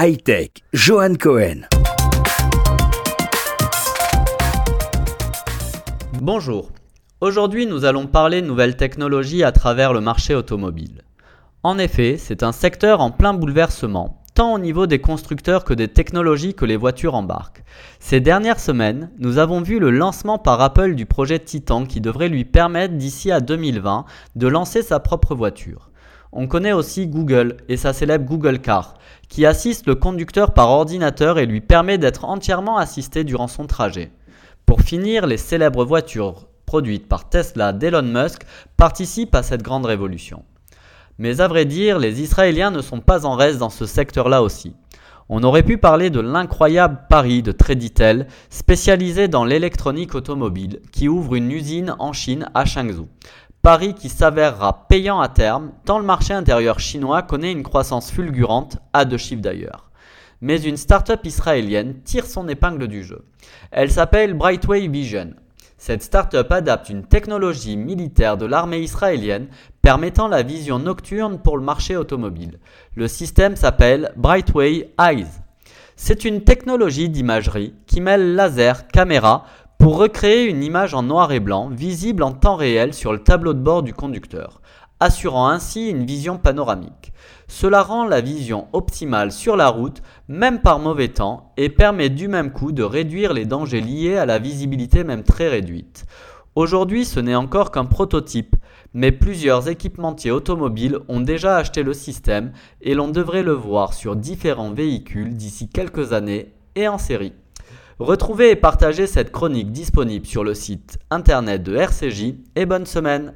Hightech, Johan Cohen. Bonjour. Aujourd'hui, nous allons parler nouvelles technologies à travers le marché automobile. En effet, c'est un secteur en plein bouleversement, tant au niveau des constructeurs que des technologies que les voitures embarquent. Ces dernières semaines, nous avons vu le lancement par Apple du projet Titan qui devrait lui permettre d'ici à 2020 de lancer sa propre voiture. On connaît aussi Google et sa célèbre Google Car, qui assiste le conducteur par ordinateur et lui permet d'être entièrement assisté durant son trajet. Pour finir, les célèbres voitures produites par Tesla d'Elon Musk participent à cette grande révolution. Mais à vrai dire, les Israéliens ne sont pas en reste dans ce secteur-là aussi. On aurait pu parler de l'incroyable pari de Traditel, spécialisé dans l'électronique automobile, qui ouvre une usine en Chine à Changzhou. Pari qui s'avérera payant à terme, tant le marché intérieur chinois connaît une croissance fulgurante, à deux chiffres d'ailleurs. Mais une start-up israélienne tire son épingle du jeu. Elle s'appelle Brightway Vision. Cette start-up adapte une technologie militaire de l'armée israélienne permettant la vision nocturne pour le marché automobile. Le système s'appelle Brightway Eyes. C'est une technologie d'imagerie qui mêle laser, caméra pour recréer une image en noir et blanc visible en temps réel sur le tableau de bord du conducteur, assurant ainsi une vision panoramique. Cela rend la vision optimale sur la route, même par mauvais temps, et permet du même coup de réduire les dangers liés à la visibilité même très réduite. Aujourd'hui, ce n'est encore qu'un prototype, mais plusieurs équipementiers automobiles ont déjà acheté le système et l'on devrait le voir sur différents véhicules d'ici quelques années et en série. Retrouvez et partagez cette chronique disponible sur le site internet de RCJ et bonne semaine